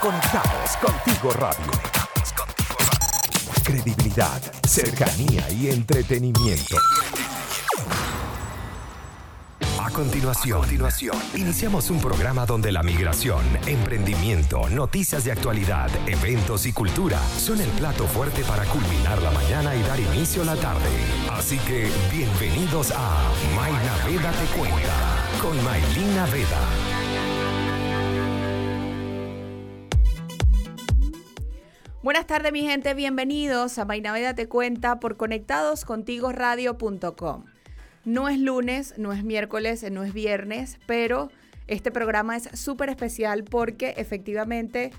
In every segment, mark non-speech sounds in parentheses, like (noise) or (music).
Conectados contigo radio. Credibilidad, cercanía y entretenimiento. A continuación, iniciamos un programa donde la migración, emprendimiento, noticias de actualidad, eventos y cultura son el plato fuerte para culminar la mañana y dar inicio a la tarde. Así que bienvenidos a Mayna Veda Te Cuenta con Maylina Veda. Buenas tardes mi gente, bienvenidos a Mainaveda Te Cuenta por conectadoscontigoradio.com. No es lunes, no es miércoles, no es viernes, pero este programa es súper especial porque efectivamente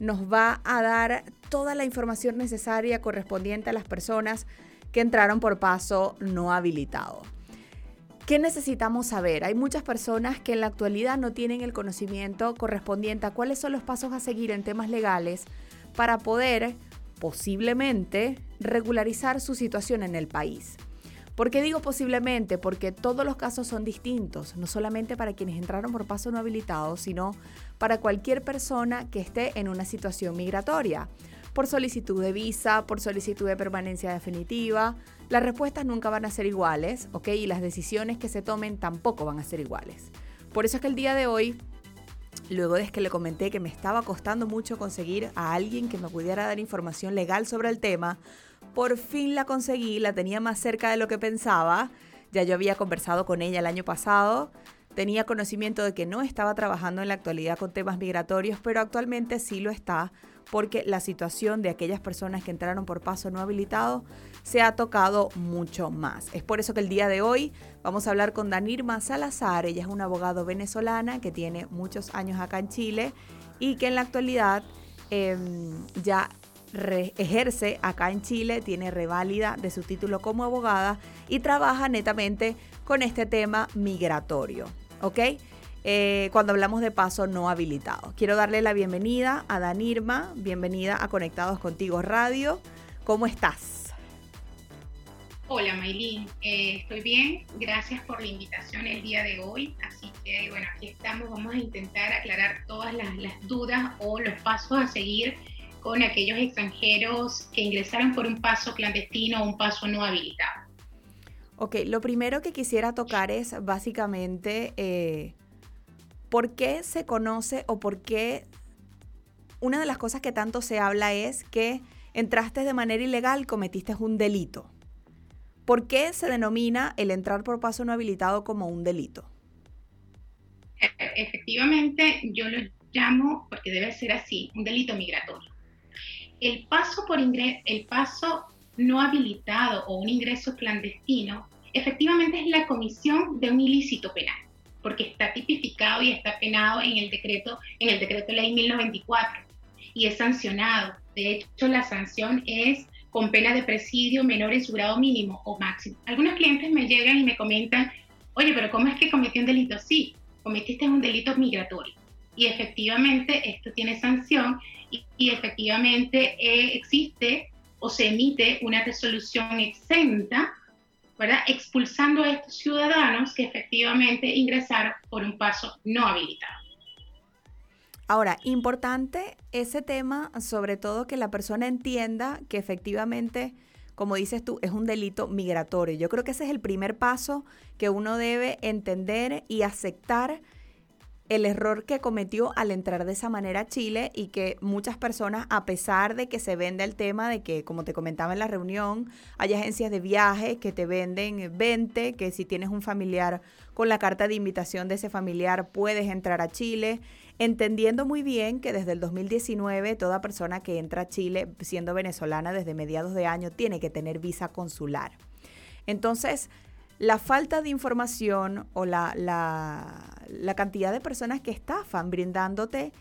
nos va a dar toda la información necesaria correspondiente a las personas que entraron por paso no habilitado. ¿Qué necesitamos saber? Hay muchas personas que en la actualidad no tienen el conocimiento correspondiente a cuáles son los pasos a seguir en temas legales para poder posiblemente regularizar su situación en el país. ¿Por qué digo posiblemente? Porque todos los casos son distintos, no solamente para quienes entraron por paso no habilitado, sino para cualquier persona que esté en una situación migratoria. Por solicitud de visa, por solicitud de permanencia definitiva, las respuestas nunca van a ser iguales, ¿ok? Y las decisiones que se tomen tampoco van a ser iguales. Por eso es que el día de hoy luego de que le comenté que me estaba costando mucho conseguir a alguien que me pudiera dar información legal sobre el tema, por fin la conseguí, la tenía más cerca de lo que pensaba. Ya yo había conversado con ella el año pasado, tenía conocimiento de que no estaba trabajando en la actualidad con temas migratorios, pero actualmente sí lo está porque la situación de aquellas personas que entraron por paso no habilitado se ha tocado mucho más. Es por eso que el día de hoy vamos a hablar con Danirma Salazar. Ella es una abogado venezolana que tiene muchos años acá en Chile y que en la actualidad em, ya ejerce acá en Chile, tiene reválida de su título como abogada y trabaja netamente con este tema migratorio. ¿Ok? Eh, cuando hablamos de paso no habilitado. Quiero darle la bienvenida a Danirma, bienvenida a Conectados Contigo Radio. ¿Cómo estás? Hola Maylin, eh, estoy bien, gracias por la invitación el día de hoy. Así que bueno, aquí estamos, vamos a intentar aclarar todas las, dudas o los pasos a seguir con aquellos extranjeros que ingresaron por un paso clandestino o un paso no habilitado. Ok, lo primero que quisiera tocar es básicamente eh, por qué se conoce o por qué una de las cosas que tanto se habla es que entraste de manera ilegal, cometiste un delito. ¿Por qué se denomina el entrar por paso no habilitado como un delito? E, efectivamente, yo lo llamo, porque debe ser así, un delito migratorio. El paso, por el paso no habilitado o un ingreso clandestino, efectivamente es la comisión de un ilícito penal, porque está tipificado y está penado en el decreto, en el decreto ley 1094 y es sancionado. De hecho, la sanción es con pena de presidio menor en su grado mínimo o máximo. Algunos clientes me llegan y me comentan, oye, pero ¿cómo es que cometí un delito? Sí, cometiste un delito migratorio. Y efectivamente esto tiene sanción y, efectivamente eh, existe o se emite una resolución exenta, ¿verdad? Expulsando a estos ciudadanos que efectivamente ingresaron por un paso no habilitado. Ahora, importante ese tema, sobre todo que la persona entienda que efectivamente, como dices tú, es un delito migratorio. Yo creo que ese es el primer paso que uno debe entender y aceptar el error que cometió al entrar de esa manera a Chile y que muchas personas, a pesar de que se vende el tema de que, como te comentaba en la reunión, hay agencias de viaje que te venden 20, que si tienes un familiar con la carta de invitación de ese familiar puedes entrar a Chile entendiendo muy bien que desde el 2019 toda persona que entra a Chile siendo venezolana desde mediados de año tiene que tener visa consular. Entonces, la falta de información o la, la, cantidad de personas que estafan brindándote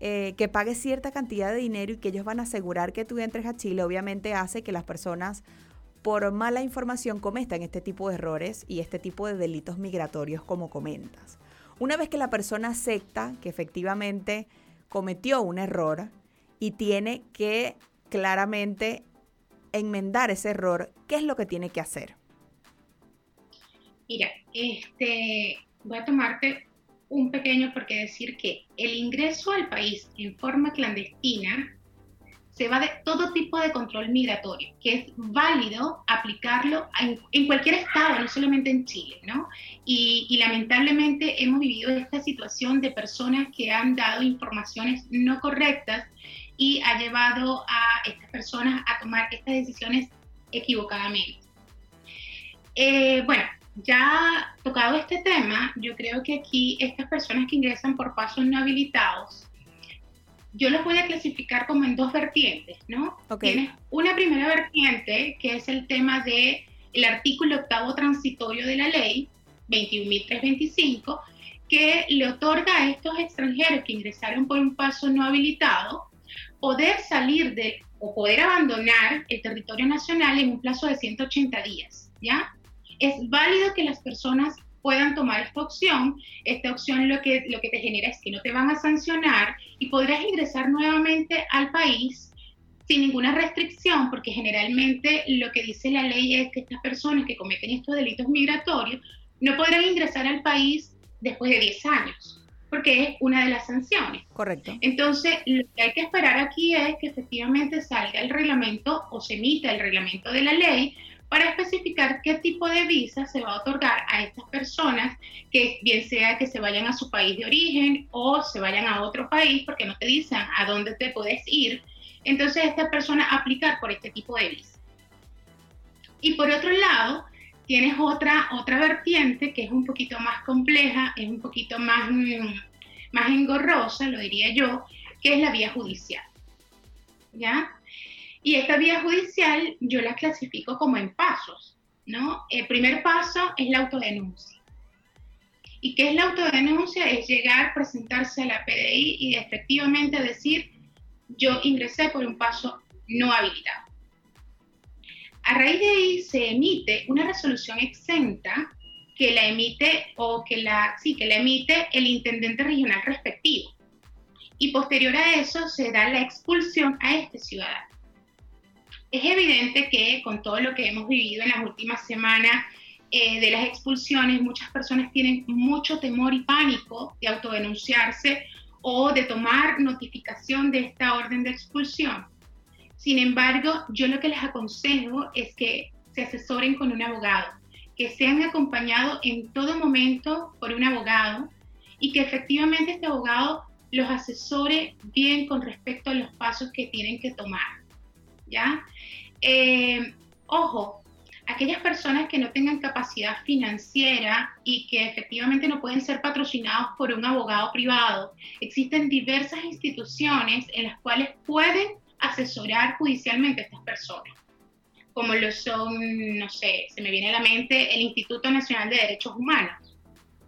eh, que pagues cierta cantidad de dinero y que ellos van a asegurar que tú entres a Chile, obviamente hace que las personas por mala información cometan este tipo de errores y este tipo de delitos migratorios como comentas. Una vez que la persona acepta que efectivamente cometió un error y tiene que claramente enmendar ese error, ¿qué es lo que tiene que hacer? Mira, este, voy a tomarte un pequeño porque decir que el ingreso al país en forma clandestina se va de todo tipo de control migratorio, que es válido aplicarlo en, cualquier estado, no solamente en Chile, ¿no? Y, y, lamentablemente hemos vivido esta situación de personas que han dado informaciones no correctas y ha llevado a estas personas a tomar estas decisiones equivocadamente. Eh, bueno, ya tocado este tema, yo creo que aquí estas personas que ingresan por pasos no habilitados, yo los voy a clasificar como en dos vertientes, ¿no? Tienes una primera vertiente que es el tema de el artículo octavo transitorio de la ley 21.325 que le otorga a estos extranjeros que ingresaron por un paso no habilitado poder salir de o poder abandonar el territorio nacional en un plazo de 180 días, ¿ya? Es válido que las personas puedan tomar esta opción. Esta opción lo que, lo que te genera es que no te van a sancionar y podrás ingresar nuevamente al país sin ninguna restricción, porque generalmente lo que dice la ley es que estas personas que cometen estos delitos migratorios no podrán ingresar al país después de 10 años, porque es una de las sanciones. Correcto. Entonces, lo que hay que esperar aquí es que efectivamente salga el reglamento o se emita el reglamento de la ley para especificar qué tipo de visa se va a otorgar a estas personas, que bien sea que se vayan a su país de origen o se vayan a otro país, porque no te dicen a dónde te puedes ir. Entonces, esta persona aplicar por este tipo de visa. Y por otro lado, tienes otra, otra vertiente que es un poquito más compleja, es un poquito más, mm, más engorrosa, lo diría yo, que es la vía judicial. ¿Ya? Y esta vía judicial yo la clasifico como en pasos, ¿no? El primer paso es la autodenuncia. ¿Y qué es la autodenuncia? Es llegar, presentarse a la PDI y efectivamente decir, yo ingresé por un paso no habilitado. A raíz de ahí se emite una resolución exenta que la emite o que la, sí, que la emite el intendente regional respectivo. Y posterior a eso se da la expulsión a este ciudadano. Es evidente que con todo lo que hemos vivido en las últimas semanas eh, de las expulsiones, muchas personas tienen mucho temor y pánico de autodenunciarse o de tomar notificación de esta orden de expulsión. Sin embargo, yo lo que les aconsejo es que se asesoren con un abogado, que sean acompañados en todo momento por un abogado y que efectivamente este abogado los asesore bien con respecto a los pasos que tienen que tomar. ¿Ya? Eh, ojo, aquellas personas que no tengan capacidad financiera y que efectivamente no pueden ser patrocinados por un abogado privado, existen diversas instituciones en las cuales pueden asesorar judicialmente a estas personas, como lo son, no sé, se me viene a la mente el Instituto Nacional de Derechos Humanos.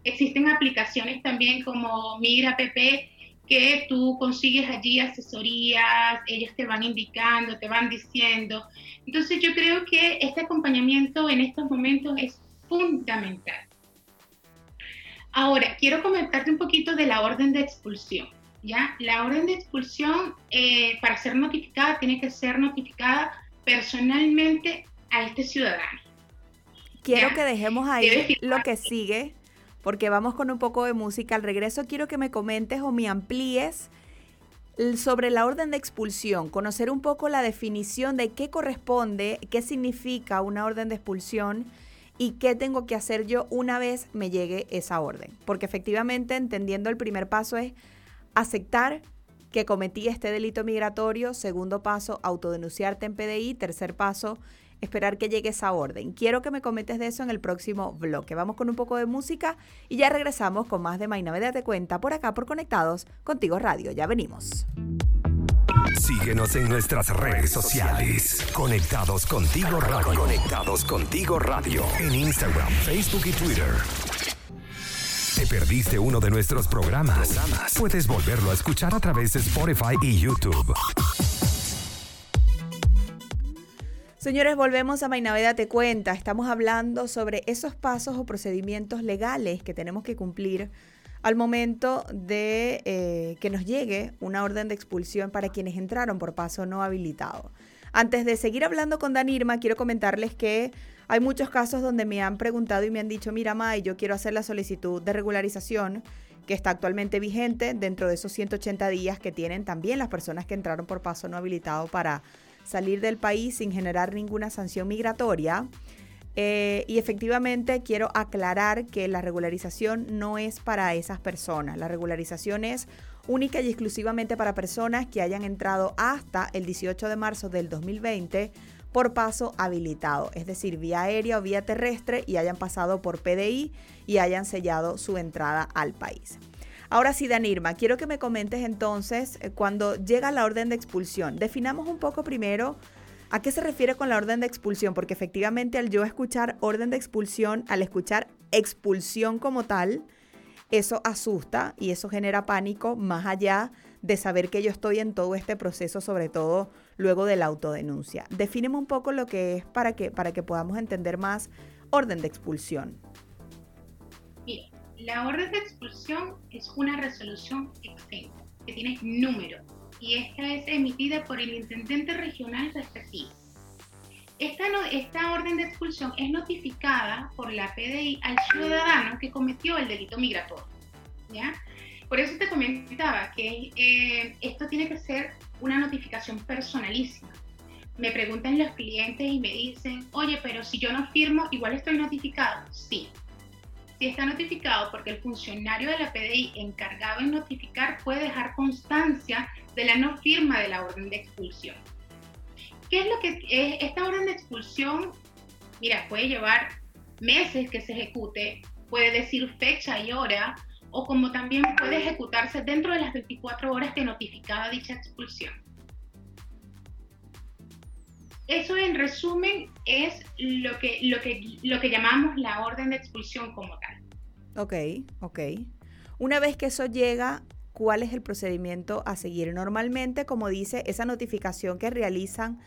Existen aplicaciones también como Migra PP que tú consigues allí asesorías, ellos te van indicando, te van diciendo. Entonces yo creo que este acompañamiento en estos momentos es fundamental. Ahora, quiero comentarte un poquito de la orden de expulsión. ¿ya? La orden de expulsión, eh, para ser notificada, tiene que ser notificada personalmente a este ciudadano. Quiero que dejemos ahí lo que sigue porque vamos con un poco de música. Al regreso quiero que me comentes o me amplíes sobre la orden de expulsión, conocer un poco la definición de qué corresponde, qué significa una orden de expulsión y qué tengo que hacer yo una vez me llegue esa orden. Porque efectivamente, entendiendo el primer paso es aceptar que cometí este delito migratorio, segundo paso, autodenunciarte en PDI, tercer paso, esperar que llegue esa orden. Quiero que me comentes de eso en el próximo bloque. Vamos con un poco de música y ya regresamos con más de Mainaveda Te Cuenta por acá por Conectados Contigo Radio. Ya venimos. Síguenos en nuestras redes sociales. Conectados Contigo Radio. Conectados Contigo Radio. En Instagram, Facebook y Twitter. ¿Te perdiste uno de nuestros programas? Puedes volverlo a escuchar a través de Spotify y YouTube. Señores, volvemos a Mainaveda Te Cuenta. Estamos hablando sobre esos pasos o procedimientos legales que tenemos que cumplir al momento de eh, que nos llegue una orden de expulsión para quienes entraron por paso no habilitado. Antes de seguir hablando con Danirma, quiero comentarles que hay muchos casos donde me han preguntado y me han dicho, mira, May, yo quiero hacer la solicitud de regularización que está actualmente vigente dentro de esos 180 días que tienen también las personas que entraron por paso no habilitado para salir del país sin generar ninguna sanción migratoria. Eh, y efectivamente quiero aclarar que la regularización no es para esas personas. La regularización es única y exclusivamente para personas que hayan entrado hasta el 18 de marzo del 2020 por paso habilitado, es decir, vía aérea o vía terrestre y hayan pasado por PDI y hayan sellado su entrada al país. Ahora sí, Danirma, quiero que me comentes entonces eh, cuando llega la orden de expulsión. Definamos un poco primero a qué se refiere con la orden de expulsión, porque efectivamente al yo escuchar orden de expulsión, al escuchar expulsión como tal, eso asusta y eso genera pánico más allá de saber que yo estoy en todo este proceso, sobre todo luego de la autodenuncia. Defíneme un poco lo que es para que, para que podamos entender más orden de expulsión. Bien, la orden de expulsión es una resolución exenta que tiene número y esta es emitida por el intendente regional respectivo. Esta, esta orden de expulsión es notificada por la PDI al ciudadano que cometió el delito migratorio. ¿ya? Por eso te comentaba que eh, esto tiene que ser una notificación personalísima. Me preguntan los clientes y me dicen, oye, pero si yo no firmo, igual estoy notificado. Sí, sí está notificado porque el funcionario de la PDI encargado en notificar puede dejar constancia de la no firma de la orden de expulsión. ¿Qué es lo que es esta orden de expulsión? Mira, puede llevar meses que se ejecute, puede decir fecha y hora, o como también puede ejecutarse dentro de las 24 horas de notificada dicha expulsión. Eso en resumen es lo que, lo que, lo que llamamos la orden de expulsión como tal. Ok, ok. Una vez que eso llega, ¿cuál es el procedimiento a seguir? Normalmente, como dice, esa notificación que realizan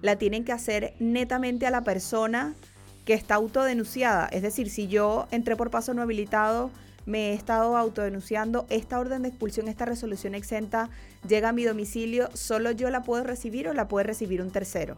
la tienen que hacer netamente a la persona que está autodenunciada. Es decir, si yo entré por paso no habilitado, me he estado autodenunciando, esta orden de expulsión, esta resolución exenta llega a mi domicilio, ¿solo yo la puedo recibir o la puede recibir un tercero?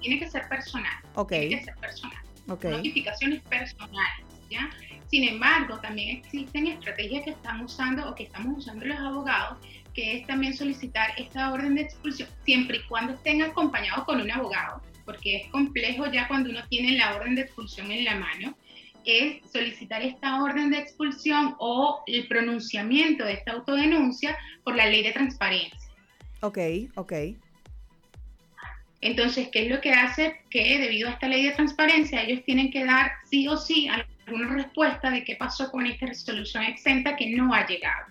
Tiene que ser personal. Ok. Tiene que ser personal. Notificaciones personales, ¿ya? Sin embargo, también existen estrategias que están usando o que estamos usando los abogados, que es también solicitar esta orden de expulsión, siempre y cuando estén acompañados con un abogado, porque es complejo ya cuando uno tiene la orden de expulsión en la mano es solicitar esta orden de expulsión o el pronunciamiento de esta autodenuncia por la ley de transparencia. Ok, ok. Entonces, ¿qué es lo que hace? Que debido a esta ley de transparencia, ellos tienen que dar sí o sí alguna respuesta de qué pasó con esta resolución exenta que no ha llegado.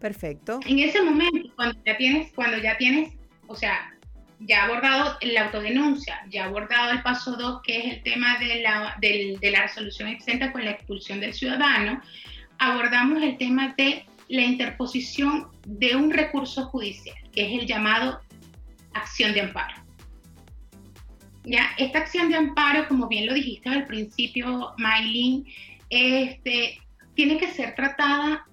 Perfecto. En ese momento, cuando ya tienes, cuando ya tienes, o sea, ya abordado la autodenuncia, ya abordado el paso 2, que es el tema de la, de la resolución exenta con la expulsión del ciudadano, abordamos el tema de la interposición de un recurso judicial, que es el llamado acción de amparo. Ya, esta acción de amparo, como bien lo dijiste al principio, Maylin, este, tiene que ser tratada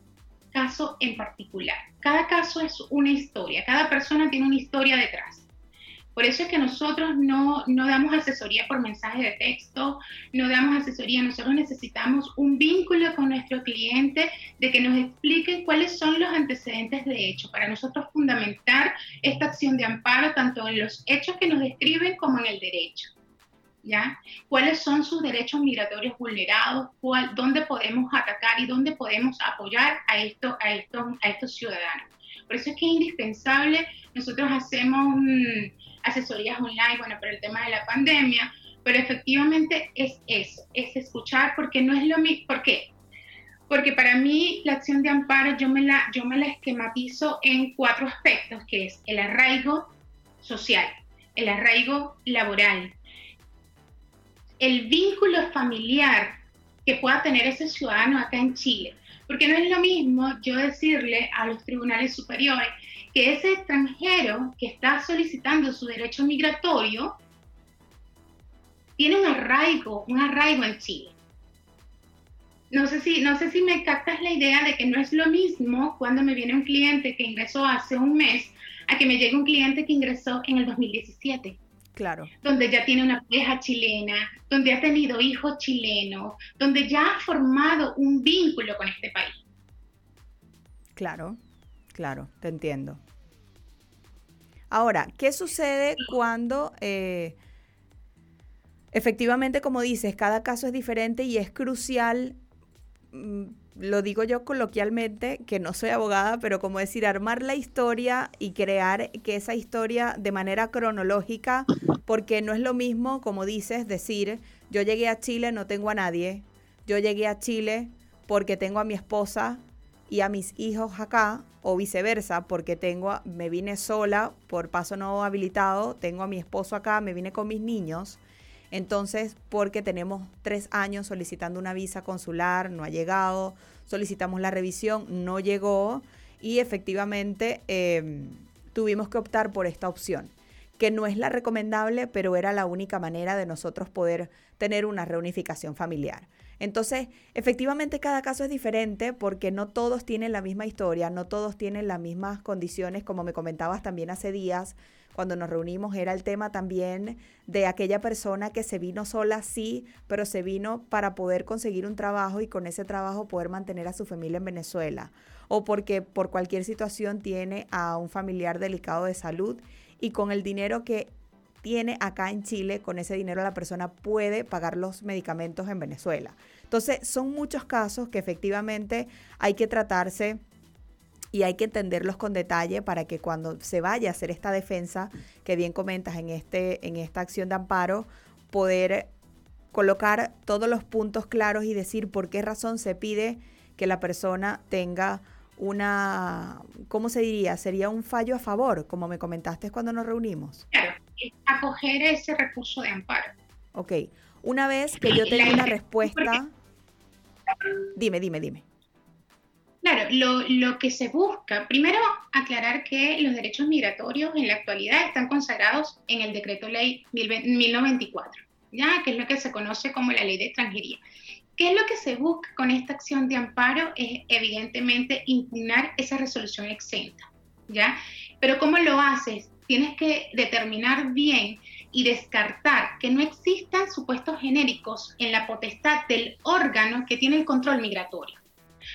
caso en particular. Cada caso es una historia, cada persona tiene una historia detrás. Por eso es que nosotros no, no damos asesoría por mensaje de texto, no damos asesoría, nosotros necesitamos un vínculo con nuestro cliente de que nos expliquen cuáles son los antecedentes de hecho, para nosotros fundamentar esta acción de amparo tanto en los hechos que nos describen como en el derecho. ¿Ya? ¿Cuáles son sus derechos migratorios vulnerados? Cuál, ¿Dónde podemos atacar y dónde podemos apoyar a, esto, a, estos, a estos ciudadanos? Por eso es que es indispensable, nosotros hacemos asesorías online, bueno, por el tema de la pandemia, pero efectivamente es eso, es escuchar porque no es lo mismo, ¿por qué? Porque para mí la acción de amparo yo me la, yo me la esquematizo en cuatro aspectos, que es el arraigo social, el arraigo laboral, el vínculo familiar que pueda tener ese ciudadano acá en Chile. Porque no es lo mismo yo decirle a los tribunales superiores, que ese extranjero que está solicitando su derecho migratorio tiene un arraigo, un arraigo en Chile. No sé, si, no sé si me captas la idea de que no es lo mismo cuando me viene un cliente que ingresó hace un mes a que me llegue un cliente que ingresó en el 2017. Claro. Donde ya tiene una pareja chilena, donde ha tenido hijos chilenos, donde ya ha formado un vínculo con este país. Claro, claro, te entiendo. Ahora, ¿qué sucede cuando eh, efectivamente, como dices, cada caso es diferente y es crucial, mm, lo digo yo coloquialmente, que no soy abogada, pero como decir, armar la historia y crear que esa historia de manera cronológica, porque no es lo mismo, como dices, decir, yo llegué a Chile, no tengo a nadie, yo llegué a Chile porque tengo a mi esposa y a mis hijos acá, o viceversa, porque tengo, me vine sola por paso no habilitado, tengo a mi esposo acá, me vine con mis niños. Entonces, porque tenemos tres años solicitando una visa consular, no ha llegado, solicitamos la revisión, no llegó y efectivamente em, tuvimos que optar por esta opción, que no es la recomendable, pero era la única manera de nosotros poder tener una reunificación familiar. Entonces, efectivamente cada caso es diferente porque no todos tienen la misma historia, no todos tienen las mismas condiciones, como me comentabas también hace días, cuando nos reunimos era el tema también de aquella persona que se vino sola, sí, pero se vino para poder conseguir un trabajo y con ese trabajo poder mantener a su familia en Venezuela. O porque por cualquier situación tiene a un familiar delicado de salud y con el dinero que tiene acá en Chile, con ese dinero la persona puede pagar los medicamentos en Venezuela. Entonces, son muchos casos que efectivamente hay que tratarse y hay que entenderlos con detalle para que cuando se vaya a hacer esta defensa que bien comentas en, este, en esta acción de amparo, poder colocar todos los puntos claros y decir por qué razón se pide que la persona tenga una, ¿cómo se diría? Sería un fallo a favor, como me comentaste cuando nos reunimos. Claro, acoger ese recurso de amparo. Ok, una vez que yo tenga una respuesta, dime, dime, dime. Claro, lo, lo, que se busca, primero aclarar que los derechos migratorios en la actualidad están consagrados en el decreto ley 1094, ¿ya? que es lo que se conoce como la ley de extranjería. ¿Qué es lo que se busca con esta acción de amparo? Es evidentemente impugnar esa resolución exenta, ¿ya? Pero ¿cómo lo haces? Tienes que determinar bien y descartar que no existan supuestos genéricos en la potestad del órgano que tiene el control migratorio.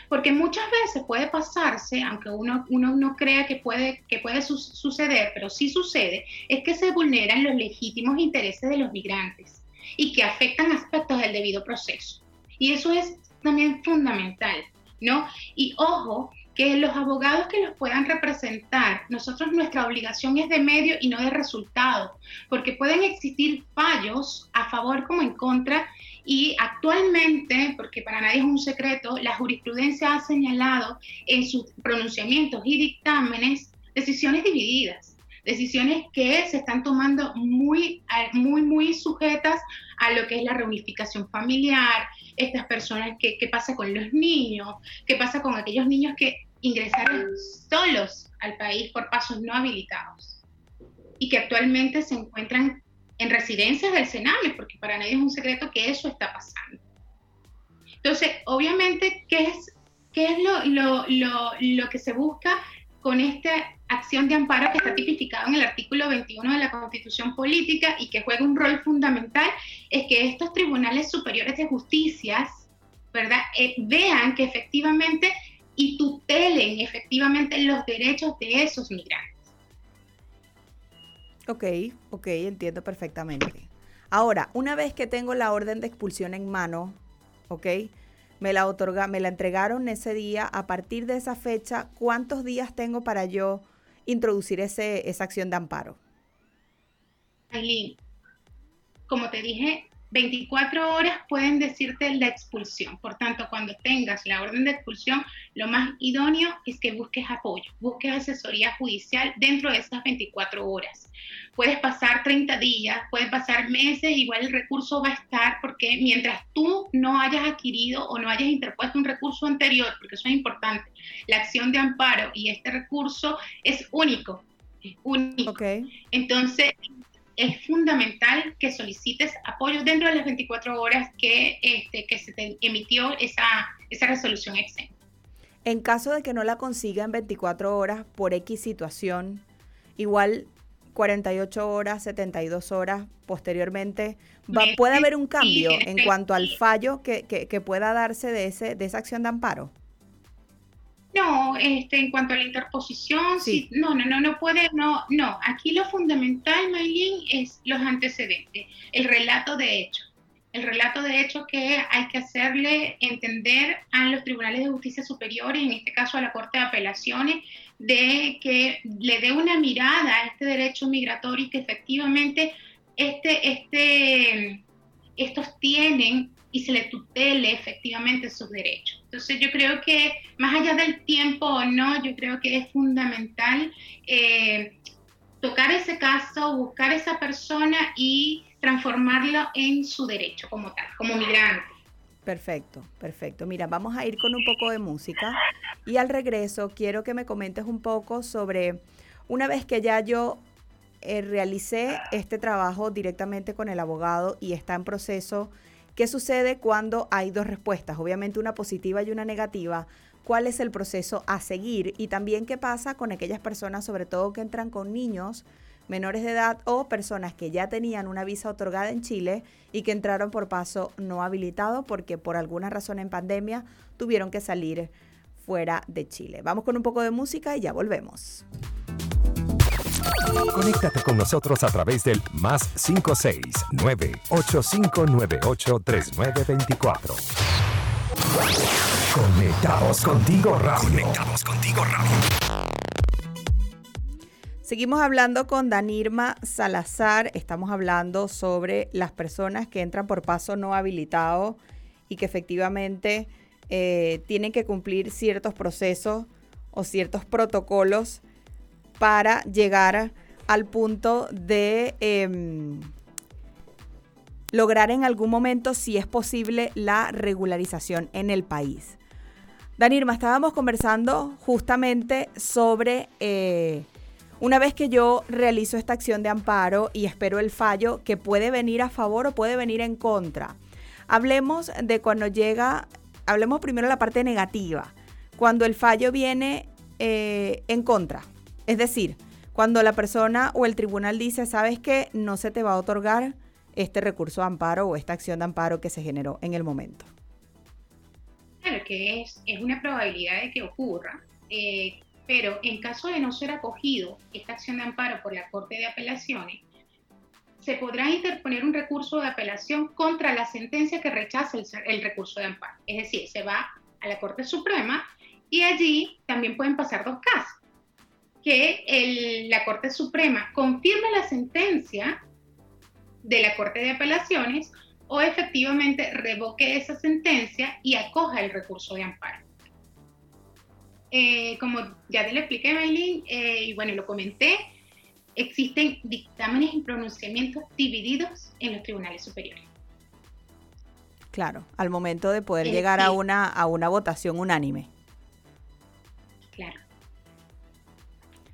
Porque muchas veces puede pasarse, aunque uno, uno no crea que puede, que puede suceder, pero sí sucede, es que se vulneran los legítimos intereses de los migrantes y que afectan aspectos del debido proceso. Y eso es también fundamental, ¿no? Y ojo, que los abogados que los puedan representar, nosotros nuestra obligación es de medio y no de resultado, porque pueden existir fallos a favor como en contra y actualmente, porque para nadie es un secreto, la jurisprudencia ha señalado en sus pronunciamientos y dictámenes decisiones divididas, decisiones que se están tomando muy, muy, muy sujetas a lo que es la reunificación familiar, estas personas, qué, qué pasa con los niños, qué pasa con aquellos niños que ingresaron solos al país por pasos no habilitados y que actualmente se encuentran en residencias del Sename, porque para nadie es un secreto que eso está pasando. Entonces, obviamente, ¿qué es, qué es lo, lo, lo, lo que se busca con esta acción de amparo que está tipificado en el artículo 21 de la Constitución Política y que juega un rol fundamental, es que estos tribunales superiores de justicia, ¿verdad?, eh, vean que efectivamente y tutelen efectivamente los derechos de esos migrantes. Ok, ok, entiendo perfectamente. Ahora, una vez que tengo la orden de expulsión en mano, ok, me la otorga, me la entregaron ese día, a partir de esa fecha, ¿cuántos días tengo para yo introducir ese, esa acción de amparo? Aileen, como te dije, 24 horas pueden decirte la expulsión. Por tanto, cuando tengas la orden de expulsión, lo más idóneo es que busques apoyo, busques asesoría judicial dentro de esas 24 horas. Puedes pasar 30 días, pueden pasar meses, igual el recurso va a estar porque mientras tú no hayas adquirido o no hayas interpuesto un recurso anterior, porque eso es importante, la acción de amparo y este recurso es único, es único. Entonces, es fundamental que solicites apoyo dentro de las 24 horas que, este, que se te emitió esa, esa resolución exenta. En caso de que no la consiga en 24 horas por X situación, igual 48 horas, 72 horas posteriormente, va, ¿puede haber un cambio en cuanto al fallo que, que, pueda darse de, ese, de esa acción de amparo? No, este, en cuanto a la interposición, sí. no, no, no, no puede, no, no. Aquí lo fundamental, Maylin, es los antecedentes, el relato de hecho. El relato de hecho que hay que hacerle entender a los tribunales de justicia superiores, en este caso a la Corte de Apelaciones, de que le dé una mirada a este derecho migratorio y que efectivamente este, este, estos tienen y se le tutele efectivamente sus derechos. Entonces yo creo que más allá del tiempo o no, yo creo que es fundamental eh, tocar ese caso, buscar esa persona y transformarlo en su derecho como tal, como migrante. Perfecto, perfecto. Mira, vamos a ir con un poco de música y al regreso quiero que me comentes un poco sobre, una vez que ya yo eh, realicé este trabajo directamente con el abogado y está en proceso, ¿qué sucede cuando hay dos respuestas? Obviamente una positiva y una negativa. ¿Cuál es el proceso a seguir? Y también qué pasa con aquellas personas, sobre todo que entran con niños menores de edad o personas que ya tenían una visa otorgada en Chile y que entraron por paso no habilitado porque por alguna razón en pandemia tuvieron que salir fuera de Chile. Vamos con un poco de música y ya volvemos. Conéctate con nosotros a través del más 569 8598 3924. Conectados contigo, Raúl. Conectados contigo. Seguimos hablando con Danirma Salazar. Estamos hablando sobre las personas que entran por paso no habilitado y que efectivamente eh, tienen que cumplir ciertos procesos o ciertos protocolos para llegar al punto de em, lograr en algún momento, si es posible, la regularización en el país. Danirma, estábamos conversando justamente sobre eh, una vez que yo realizo esta acción de amparo y espero el fallo que puede venir a favor o puede venir en contra. Hablemos de cuando llega, hablemos primero de la parte negativa, cuando el fallo viene eh, en contra. Es decir, cuando la persona o el tribunal dice, sabes que no se te va a otorgar este recurso de amparo o esta acción de amparo que se generó en el momento. Claro que es, es una probabilidad de que ocurra. Eh, pero en caso de no ser acogido esta acción de amparo por la Corte de Apelaciones, se podrá interponer un recurso de apelación contra la sentencia que rechaza el, recurso de amparo. Es decir, se va a la Corte Suprema y allí también pueden pasar dos casos. Que la Corte Suprema confirme la sentencia de la Corte de Apelaciones o efectivamente revoque esa sentencia y acoja el recurso de amparo. Eh, como ya te lo expliqué, Maylin, eh, y bueno, lo comenté, existen dictámenes y pronunciamientos divididos en los tribunales superiores. Claro, al momento de poder llegar a, una, a una votación unánime. Claro.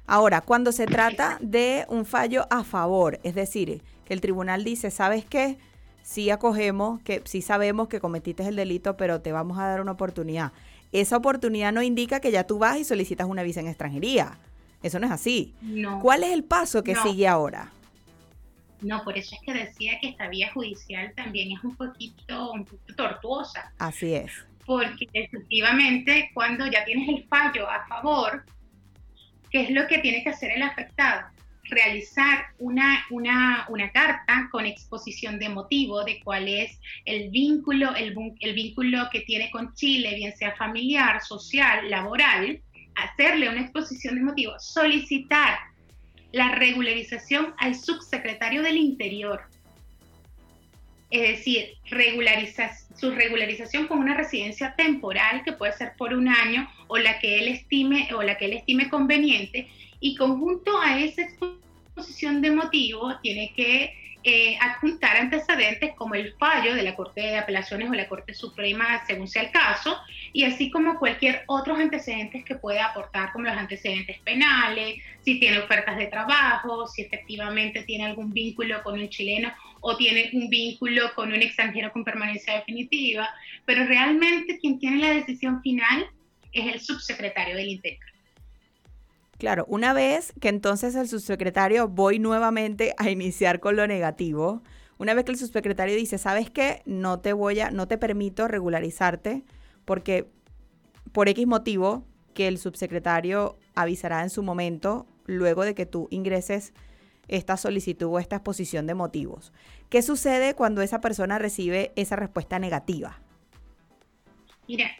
Ahora, cuando se trata de un fallo a favor, es decir, que el tribunal dice, ¿sabes qué? Sí acogemos, que sí sabemos que cometiste el delito, pero te vamos a dar una oportunidad esa oportunidad no indica que ya tú vas y solicitas una visa en extranjería. Eso no es así. ¿Cuál es el paso que sigue ahora? No, por eso es que decía que esta vía judicial también es un poquito, un poquito tortuosa. Así es. Porque efectivamente cuando ya tienes el fallo a favor, ¿qué es lo que tiene que hacer el afectado? realizar una, una, una, carta con exposición de motivo de cuál es el vínculo, el, el, vínculo que tiene con Chile, bien sea familiar, social, laboral, hacerle una exposición de motivo, solicitar la regularización al subsecretario del Interior. Es decir, su regularización con una residencia temporal que puede ser por un año o la que él estime o la que él estime conveniente y conjunto a esa exposición de motivos tiene que eh, adjuntar antecedentes como el fallo de la Corte de Apelaciones o la Corte Suprema, según sea el caso, y así como cualquier otros antecedentes que pueda aportar, como los antecedentes penales, si tiene ofertas de trabajo, si efectivamente tiene algún vínculo con un chileno o tiene un vínculo con un extranjero con permanencia definitiva, pero realmente quien tiene la decisión final es el subsecretario del Interior. Claro, una vez que entonces el subsecretario voy nuevamente a iniciar con lo negativo, una vez que el subsecretario dice, ¿sabes qué? No te voy a, no te permito regularizarte porque por X motivo que el subsecretario avisará en su momento luego de que tú ingreses esta solicitud o esta exposición de motivos. ¿Qué sucede cuando esa persona recibe esa respuesta negativa? Mira,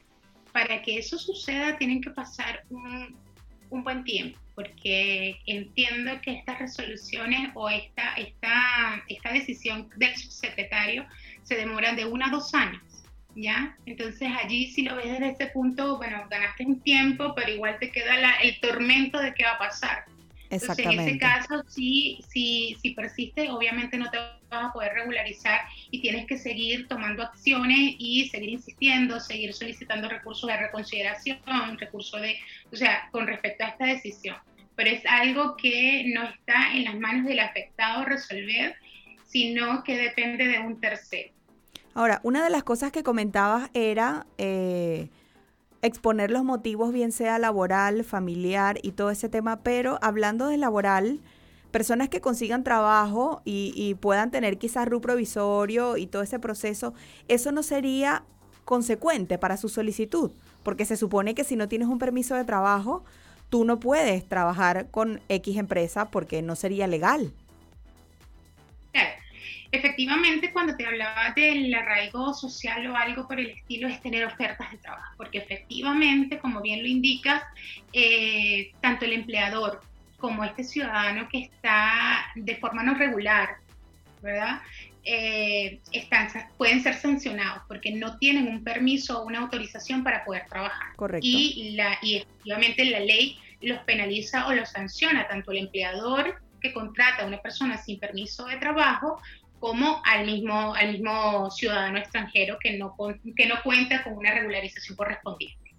para que eso suceda tienen que pasar un, un buen tiempo, porque entiendo que estas resoluciones o esta, esta, esta decisión del subsecretario se demoran de uno a dos años, ¿ya? Entonces allí si lo ves desde ese punto, bueno, ganaste un tiempo, pero igual te queda el tormento de qué va a pasar. Entonces, en ese caso, si, si, si persiste, obviamente no te vas a poder regularizar y tienes que seguir tomando acciones y seguir insistiendo, seguir solicitando recursos de reconsideración, recursos de, o sea, con respecto a esta decisión. Pero es algo que no está en las manos del afectado resolver, sino que depende de un tercero. Ahora, una de las cosas que comentabas era... Eh, exponer los motivos, bien sea laboral, familiar y todo ese tema, pero hablando de laboral, personas que consigan trabajo y, puedan tener quizás RU provisorio y todo ese proceso, eso no sería consecuente para su solicitud, porque se supone que si no tienes un permiso de trabajo, tú no puedes trabajar con X empresa porque no sería legal. Efectivamente, cuando te hablaba del arraigo social o algo por el estilo, es tener ofertas de trabajo, porque efectivamente, como bien lo indicas, eh, tanto el empleador como este ciudadano que está de forma no regular, ¿verdad? Eh, están, pueden ser sancionados porque no tienen un permiso o una autorización para poder trabajar. Correcto. Y, la, y efectivamente la ley los penaliza o los sanciona, tanto el empleador que contrata a una persona sin permiso de trabajo como al mismo, al mismo ciudadano extranjero que no, que no cuenta con una regularización correspondiente.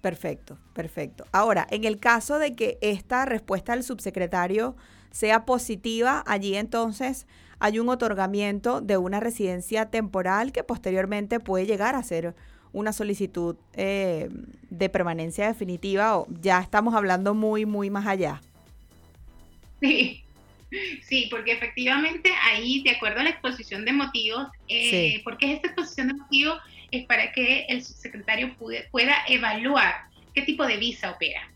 Perfecto, perfecto. Ahora, en el caso de que esta respuesta del subsecretario sea positiva, allí entonces hay un otorgamiento de una residencia temporal que posteriormente puede llegar a ser una solicitud eh, de permanencia definitiva o ya estamos hablando muy, muy más allá. Sí, Sí, porque efectivamente ahí, de acuerdo a la exposición de motivos, eh, porque esta exposición de motivos es para que el subsecretario pueda evaluar qué tipo de visa opera.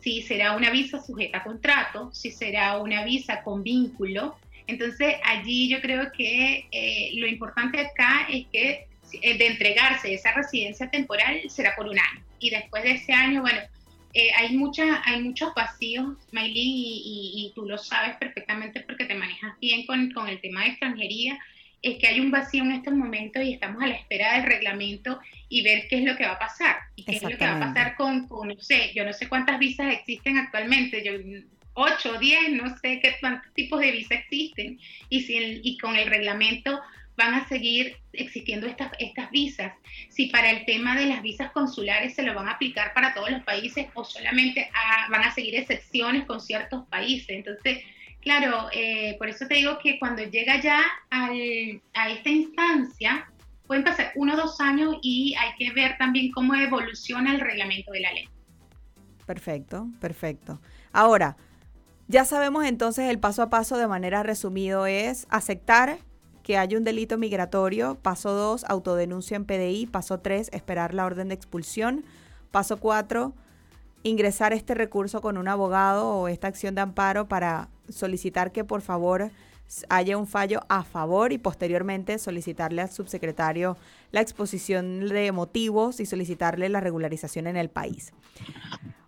Si será una visa sujeta a contrato, si será una visa con vínculo. Entonces allí yo creo que eh, lo importante acá es que eh, de entregarse esa residencia temporal será por un año. Y después de ese año, bueno, eh, hay, mucha, hay muchos vacíos, Maylin, y, tú lo sabes perfectamente porque te manejas bien con, con, el tema de extranjería, es que hay un vacío en estos momentos y estamos a la espera del reglamento y ver qué es lo que va a pasar. Y qué es lo que va a pasar con, con, no sé, yo no sé cuántas visas existen actualmente, yo 8, 10, no sé qué cuántos tipos de visas existen. Y, si y con el reglamento van a seguir existiendo estas, estas visas, si para el tema de las visas consulares se lo van a aplicar para todos los países o solamente van a seguir excepciones con ciertos países. Entonces, claro, eh, por eso te digo que cuando llega ya a esta instancia, pueden pasar uno o dos años y hay que ver también cómo evoluciona el reglamento de la ley. Perfecto, perfecto. Ahora, ya sabemos entonces el paso a paso de manera resumido es aceptar que haya un delito migratorio. Paso 2, autodenuncia en PDI. Paso 3, esperar la orden de expulsión. Paso 4, ingresar este recurso con un abogado o esta acción de amparo para solicitar que por favor haya un fallo a favor y posteriormente solicitarle al subsecretario la exposición de motivos y solicitarle la regularización en el país.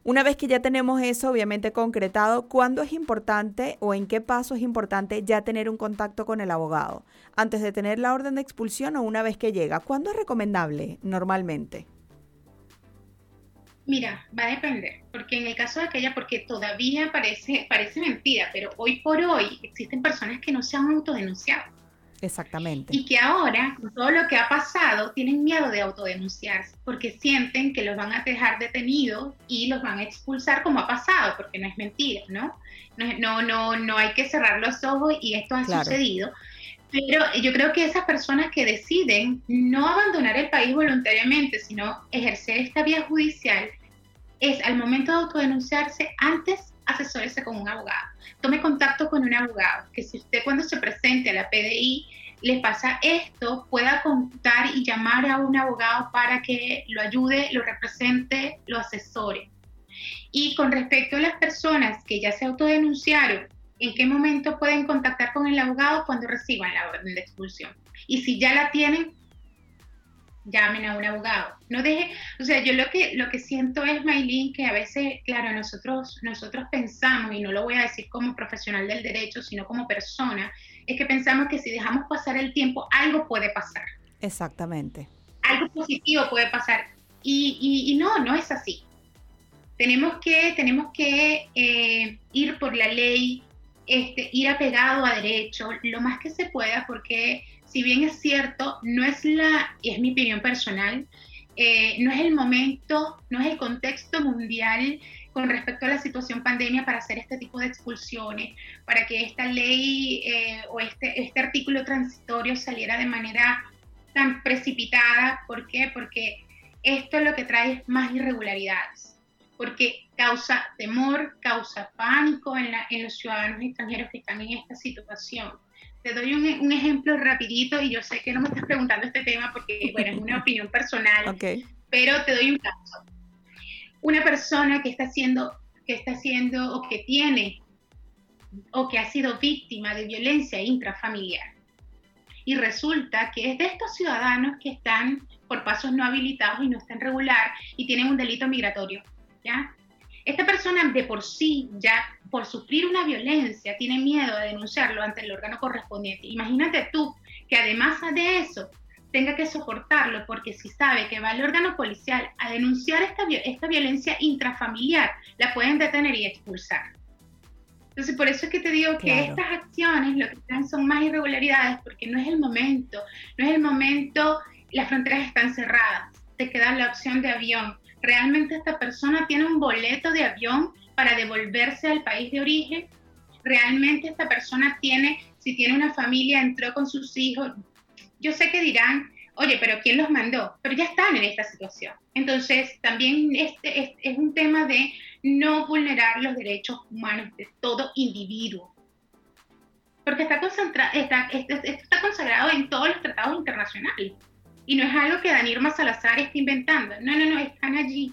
Una vez que ya tenemos eso obviamente concretado, ¿cuándo es importante o en qué paso es importante ya tener un contacto con el abogado? Antes de tener la orden de expulsión o una vez que llega. ¿Cuándo es recomendable normalmente? Mira, va a depender, porque en el caso de aquella, porque todavía parece, parece mentira, pero hoy por hoy existen personas que no se han autodenunciado. Exactamente. Y que ahora, con todo lo que ha pasado, tienen miedo de autodenunciarse porque sienten que los van a dejar detenidos y los van a expulsar como ha pasado, porque no es mentira, ¿no? No, no, no, hay que cerrar los ojos y esto ha sucedido. Pero yo creo que esas personas que deciden no abandonar el país voluntariamente, sino ejercer esta vía judicial, es al momento de autodenunciarse, antes asesórese con un abogado. Tome contacto con un abogado, que si usted cuando se presente a la PDI le pasa esto, pueda contar y llamar a un abogado para que lo ayude, lo represente, lo asesore. Y con respecto a las personas que ya se autodenunciaron, ¿en qué momento pueden contactar con el abogado cuando reciban la orden de expulsión? Y si ya la tienen, llamen a un abogado. No deje, o sea, yo lo que, lo que siento es, Maylin, que a veces, claro, nosotros, nosotros pensamos, y no lo voy a decir como profesional del derecho, sino como persona, es que pensamos que si dejamos pasar el tiempo, algo puede pasar. Exactamente. Algo positivo puede pasar. Y, y, no, no es así. Tenemos que, tenemos que eh, ir por la ley, este, ir apegado a derecho lo más que se pueda, porque si bien es cierto, no es la, y es mi opinión personal, eh, no es el momento, no es el contexto mundial con respecto a la situación pandemia para hacer este tipo de expulsiones, para que esta ley eh, o este, este artículo transitorio saliera de manera tan precipitada. ¿Por qué? Porque esto lo que trae es más irregularidades, porque causa temor, causa pánico en, en los ciudadanos extranjeros que están en esta situación. Te doy un, ejemplo rapidito y yo sé que no me estás preguntando este tema porque, bueno, es una (laughs) opinión personal, pero te doy un caso. Una persona que está haciendo, que está haciendo o que tiene o que ha sido víctima de violencia intrafamiliar. Y resulta que es de estos ciudadanos que están por pasos no habilitados y no están regular y tienen un delito migratorio, ¿ya? Esta persona de por sí ya por sufrir una violencia tiene miedo de denunciarlo ante el órgano correspondiente. Imagínate tú que además de eso tenga que soportarlo porque si sabe que va al órgano policial a denunciar esta, esta violencia intrafamiliar, la pueden detener y expulsar. Entonces, por eso es que te digo que estas acciones lo que traen son más irregularidades porque no es el momento, no es el momento, las fronteras están cerradas, te queda la opción de avión. Realmente esta persona tiene un boleto de avión para devolverse al país de origen. Realmente esta persona tiene, si tiene una familia, entró con sus hijos. Yo sé que dirán, oye, pero ¿quién los mandó? Pero ya están en esta situación. Entonces, también este es, un tema de no vulnerar los derechos humanos de todo individuo. Porque está, está, esto está consagrado en todos los tratados internacionales. Y no es algo que Danirma Salazar está inventando. No, no, no, están allí.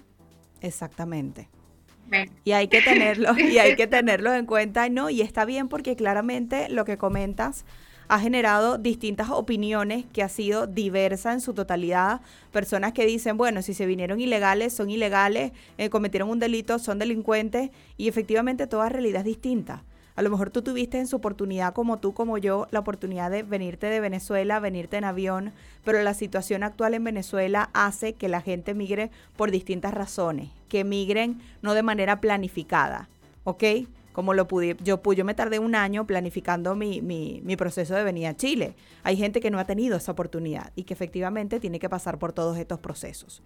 Exactamente. Y hay que tenerlo, y hay que (laughs) tenerlos en cuenta, ¿no? Y está bien porque claramente lo que comentas ha generado distintas opiniones que ha sido diversa en su totalidad. Personas que dicen, bueno, si se vinieron ilegales, son ilegales, eh, cometieron un delito, son delincuentes, y efectivamente toda realidad es distinta. A lo mejor tú tuviste en su oportunidad, como tú, como yo, la oportunidad de venirte de Venezuela, venirte en avión, pero la situación actual en Venezuela hace que la gente migre por distintas razones, que migren no de manera planificada, ¿ok? Como lo pude, yo, yo me tardé un año planificando mi, mi, mi proceso de venida a Chile. Hay gente que no ha tenido esa oportunidad y que efectivamente tiene que pasar por todos estos procesos.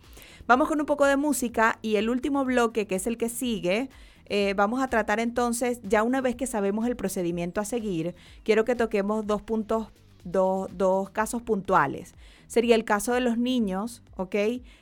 Vamos con un poco de música y el último bloque, que es el que sigue, eh, vamos a tratar entonces, ya una vez que sabemos el procedimiento a seguir, quiero que toquemos dos puntos, dos casos puntuales. Sería el caso de los niños, ¿ok?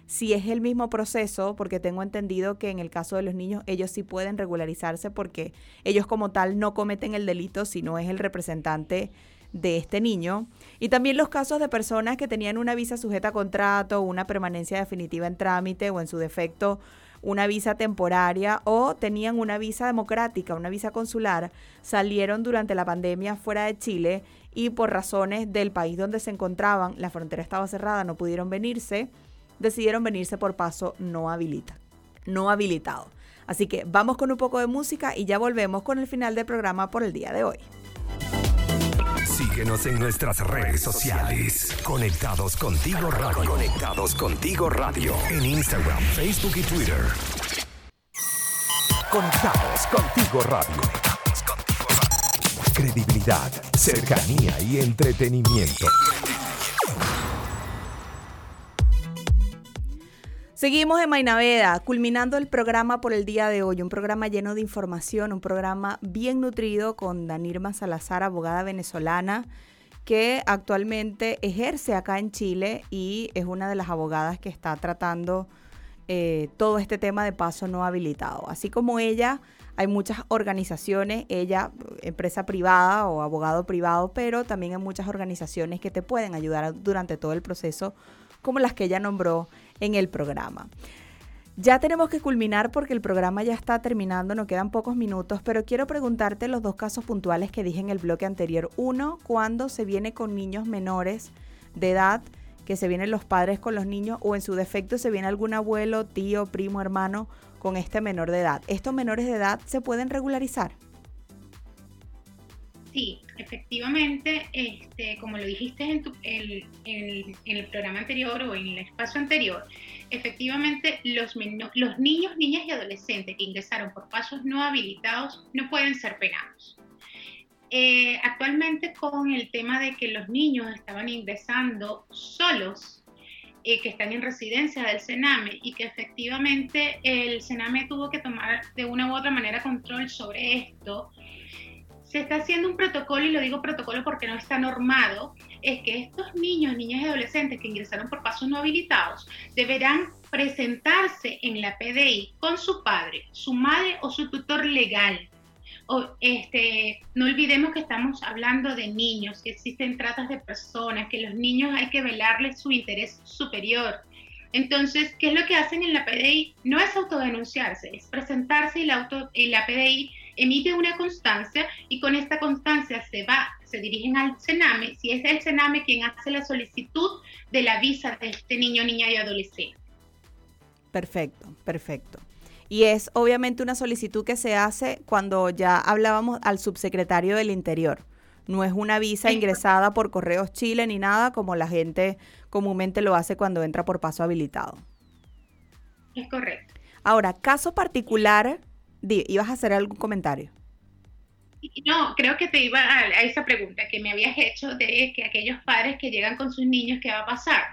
Si es el mismo proceso, porque tengo entendido que en el caso de los niños ellos sí pueden regularizarse porque ellos como tal no cometen el delito, sino es el representante de este niño. Y también los casos de personas que tenían una visa sujeta a contrato, una permanencia definitiva en trámite o en su defecto una visa temporaria o tenían una visa democrática, una visa consular, salieron durante la pandemia fuera de Chile y por razones del país donde se encontraban, la frontera estaba cerrada, no pudieron venirse, decidieron venirse por paso no habilita, no habilitado. Así que vamos con un poco de música y ya volvemos con el final del programa por el día de hoy. Síguenos en nuestras redes sociales. Conectados contigo radio. Conectados contigo radio. En Instagram, Facebook y Twitter. Conectados contigo radio. Credibilidad, cercanía y entretenimiento. Seguimos en Mainaveda, culminando el programa por el día de hoy, un programa lleno de información, un programa bien nutrido con Danirma Salazar, abogada venezolana, que actualmente ejerce acá en Chile y es una de las abogadas que está tratando eh, todo este tema de paso no habilitado. Así como ella, hay muchas organizaciones, ella empresa privada o abogado privado, pero también hay muchas organizaciones que te pueden ayudar durante todo el proceso, como las que ella nombró en el programa. Ya tenemos que culminar porque el programa ya está terminando, nos quedan pocos minutos, pero quiero preguntarte los dos casos puntuales que dije en el bloque anterior. Uno, cuando se viene con niños menores de edad que se vienen los padres con los niños o en su defecto se viene algún abuelo, tío, primo, hermano con este menor de edad. ¿Estos menores de edad se pueden regularizar? Sí, efectivamente, este, como lo dijiste en, en, el programa anterior o en el espacio anterior, efectivamente los, los niños, niñas y adolescentes que ingresaron por pasos no habilitados no pueden ser penados. Eh, actualmente con el tema de que los niños estaban ingresando solos, eh, que están en residencia del Sename y que efectivamente el Sename tuvo que tomar de una u otra manera control sobre esto, se está haciendo un protocolo, y lo digo protocolo porque no está normado, es que estos niños, niñas y adolescentes que ingresaron por pasos no habilitados deberán presentarse en la PDI con su padre, su madre o su tutor legal este, no olvidemos que estamos hablando de niños, que existen tratas de personas, que los niños hay que velarles su interés superior. Entonces, ¿qué es lo que hacen en la PDI? No es autodenunciarse, es presentarse y auto, y la PDI emite una constancia y con esta constancia se va, se dirigen al Sename, si es el Sename quien hace la solicitud de la visa de este niño, niña y adolescente. Perfecto, perfecto. Y es obviamente una solicitud que se hace cuando ya hablábamos al subsecretario del Interior. No es una visa ingresada por Correos Chile ni nada como la gente comúnmente lo hace cuando entra por paso habilitado. Es correcto. Ahora, caso particular, ¿ibas a hacer algún comentario? No, creo que te iba a, a, esa pregunta que me habías hecho de que aquellos padres que llegan con sus niños, ¿qué va a pasar?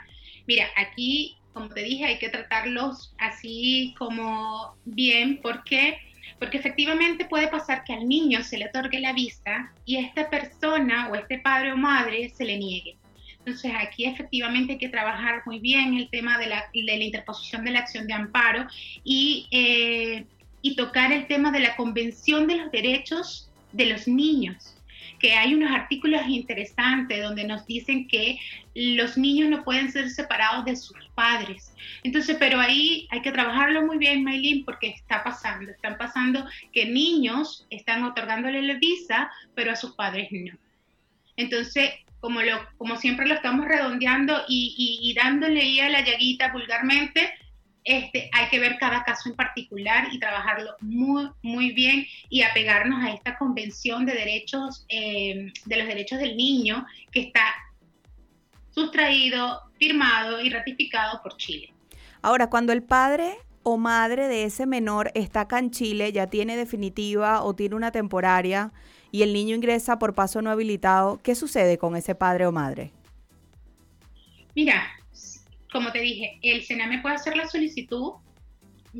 Mira, aquí como te dije, hay que tratarlos así como bien. ¿Por qué? Porque efectivamente puede pasar que al niño se le otorgue la vista y esta persona o este padre o madre se le niegue. Entonces aquí efectivamente hay que trabajar muy bien el tema de la, de la interposición de la acción de amparo y, eh, y tocar el tema de la Convención de los Derechos de los Niños que hay unos artículos interesantes donde nos dicen que los niños no pueden ser separados de sus padres. Entonces, pero ahí hay que trabajarlo muy bien, Maylin, porque está pasando, están pasando que niños están otorgándole la visa, pero a sus padres no. Entonces, como, lo, como siempre lo estamos redondeando y, y, dándole ahí a la llaguita vulgarmente, este, hay que ver cada caso en particular y trabajarlo muy, muy bien y apegarnos a esta convención de derechos, eh, de los derechos del niño que está sustraído, firmado y ratificado por Chile. Ahora, cuando el padre o madre de ese menor está acá en Chile, ya tiene definitiva o tiene una temporaria y el niño ingresa por paso no habilitado, ¿qué sucede con ese padre o madre? Mira, como te dije, el Sename puede hacer la solicitud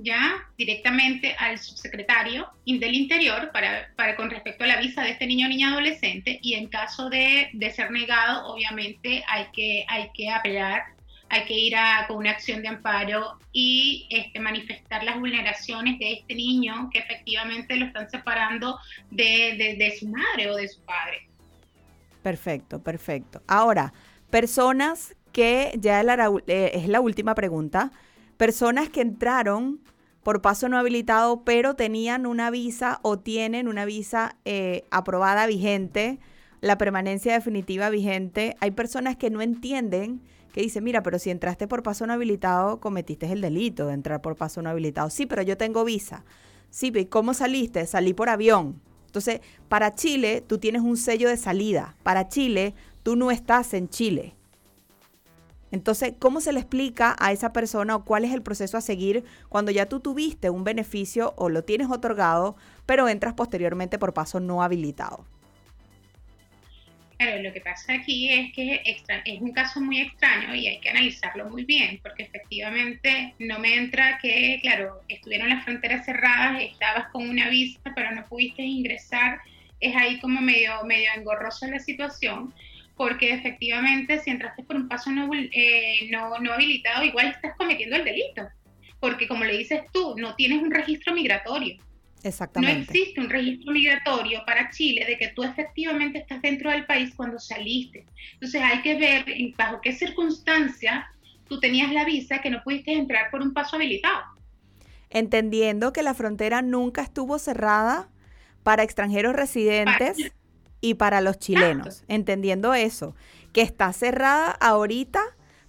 ya directamente al subsecretario del Interior para, con respecto a la visa de este niño o niña adolescente y en caso de, de, ser negado, obviamente hay que, hay que apelar, hay que ir a, con una acción de amparo y este, manifestar las vulneraciones de este niño que efectivamente lo están separando de, de, de su madre o de su padre. Perfecto, perfecto. Ahora, personas que ya eh, es la última pregunta. Personas que entraron por paso no habilitado, pero tenían una visa o tienen una visa eh, aprobada vigente, la permanencia definitiva vigente. Hay personas que no entienden, que dicen, mira, pero si entraste por paso no habilitado, cometiste el delito de entrar por paso no habilitado. Sí, pero yo tengo visa. Sí, ¿y cómo saliste? Salí por avión. Entonces, para Chile, tú tienes un sello de salida. Para Chile, tú no estás en Chile. Entonces, ¿cómo se le explica a esa persona o cuál es el proceso a seguir cuando ya tú tuviste un beneficio o lo tienes otorgado, pero entras posteriormente por paso no habilitado? Claro, lo que pasa aquí es que es un caso muy extraño y hay que analizarlo muy bien, porque efectivamente no me entra que, claro, estuvieron las fronteras cerradas, estabas con una visa, pero no pudiste ingresar, es ahí como medio, medio engorrosa la situación porque efectivamente si entraste por un paso no, eh, no, no, habilitado, igual estás cometiendo el delito. porque como le dices tú, no tienes un registro migratorio. Exactamente. No existe un registro migratorio para Chile de que tú efectivamente estás dentro del país cuando saliste. Entonces hay que ver bajo qué circunstancias tú tenías la visa que no pudiste entrar por un paso habilitado. Entendiendo que la frontera nunca estuvo cerrada para extranjeros residentes y para los chilenos. Entendiendo eso, que está cerrada ahorita,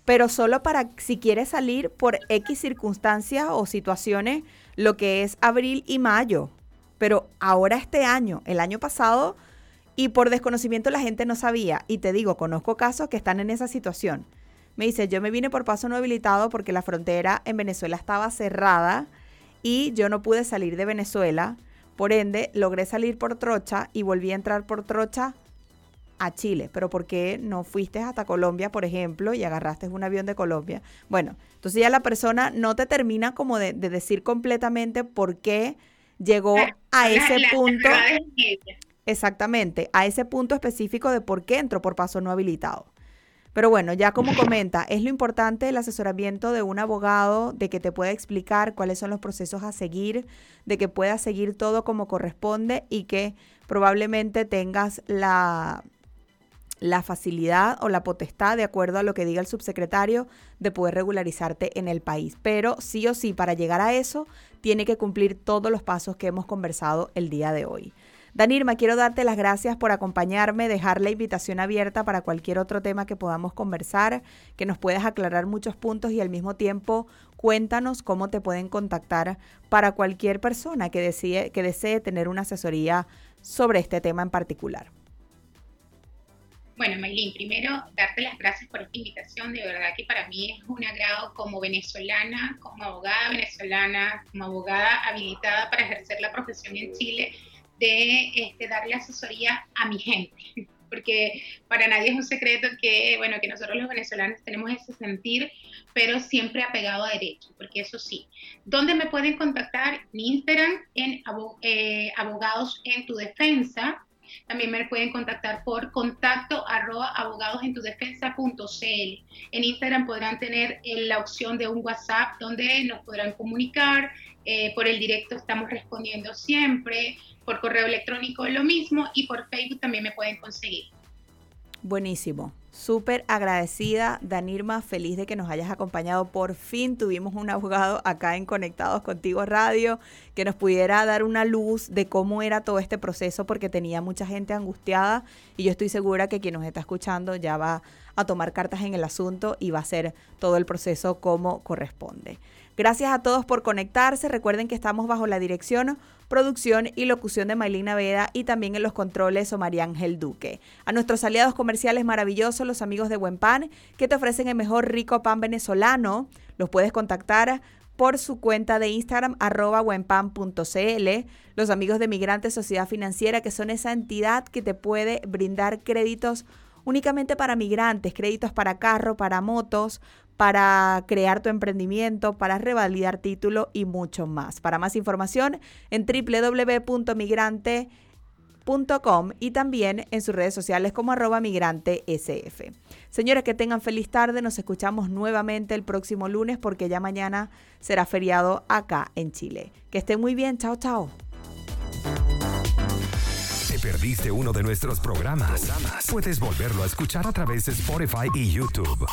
pero solo para si quieres salir por X circunstancias o situaciones lo que es abril y mayo. Pero ahora este año, el año pasado, y por desconocimiento la gente no sabía. Y te digo, conozco casos que están en esa situación. Me dice, yo me vine por paso no habilitado porque la frontera en Venezuela estaba cerrada y yo no pude salir de Venezuela. Por ende, logré salir por trocha y volví a entrar por trocha a Chile, pero ¿por qué no fuiste hasta Colombia, por ejemplo, y agarraste un avión de Colombia? Bueno, entonces ya la persona no te termina como de, decir completamente por qué llegó a ese punto. exactamente, a ese punto específico de por qué entró por paso no habilitado. Pero bueno, ya como comenta, es lo importante el asesoramiento de un abogado, de que te pueda explicar cuáles son los procesos a seguir, de que puedas seguir todo como corresponde y que probablemente tengas la, facilidad o la potestad, de acuerdo a lo que diga el subsecretario, de poder regularizarte en el país. Pero sí o sí, para llegar a eso, tiene que cumplir todos los pasos que hemos conversado el día de hoy. Danirma, quiero darte las gracias por acompañarme, dejar la invitación abierta para cualquier otro tema que podamos conversar, que nos puedas aclarar muchos puntos y al mismo tiempo cuéntanos cómo te pueden contactar para cualquier persona que desee, que desee tener una asesoría sobre este tema en particular. Bueno, Maylin, primero darte las gracias por esta invitación. De verdad que para mí es un agrado como venezolana, como abogada venezolana, como abogada habilitada para ejercer la profesión en Chile, de este, darle asesoría a mi gente. (laughs) Porque para nadie es un secreto que, bueno, que nosotros los venezolanos tenemos ese sentir, pero siempre apegado a derecho, porque eso sí. ¿Dónde me pueden contactar? Mi Instagram en eh, Abogados en tu Defensa también me pueden contactar por contacto arroba abogadosentudefensa.cl. En Instagram podrán tener eh, la opción de un WhatsApp donde nos podrán comunicar. Eh, por el directo estamos respondiendo siempre. Por correo electrónico lo mismo y por Facebook también me pueden conseguir. Buenísimo. Súper agradecida, Danirma, feliz de que nos hayas acompañado. Por fin tuvimos un abogado acá en Conectados Contigo Radio que nos pudiera dar una luz de cómo era todo este proceso porque tenía mucha gente angustiada y yo estoy segura que quien nos está escuchando ya va a tomar cartas en el asunto y va a hacer todo el proceso como corresponde. Gracias a todos por conectarse. Recuerden que estamos bajo la dirección, producción y locución de Maylina Veda y también en los controles o María Ángel Duque. A nuestros aliados comerciales maravillosos, los amigos de Buen Pan, que te ofrecen el mejor rico pan venezolano. Los puedes contactar por su cuenta de Instagram arroba buenpan.cl, los amigos de Migrante Sociedad Financiera, que son esa entidad que te puede brindar créditos únicamente para migrantes, créditos para carro, para motos, para crear tu emprendimiento, para revalidar título y mucho más. Para más información en www.migrante.com y también en sus redes sociales como arroba migrante SF. Señores, que tengan feliz tarde. Nos escuchamos nuevamente el próximo lunes porque ya mañana será feriado acá en Chile. Que estén muy bien. Chao, chao. ¿Te perdiste uno de nuestros programas? Puedes volverlo a escuchar a través de Spotify y YouTube.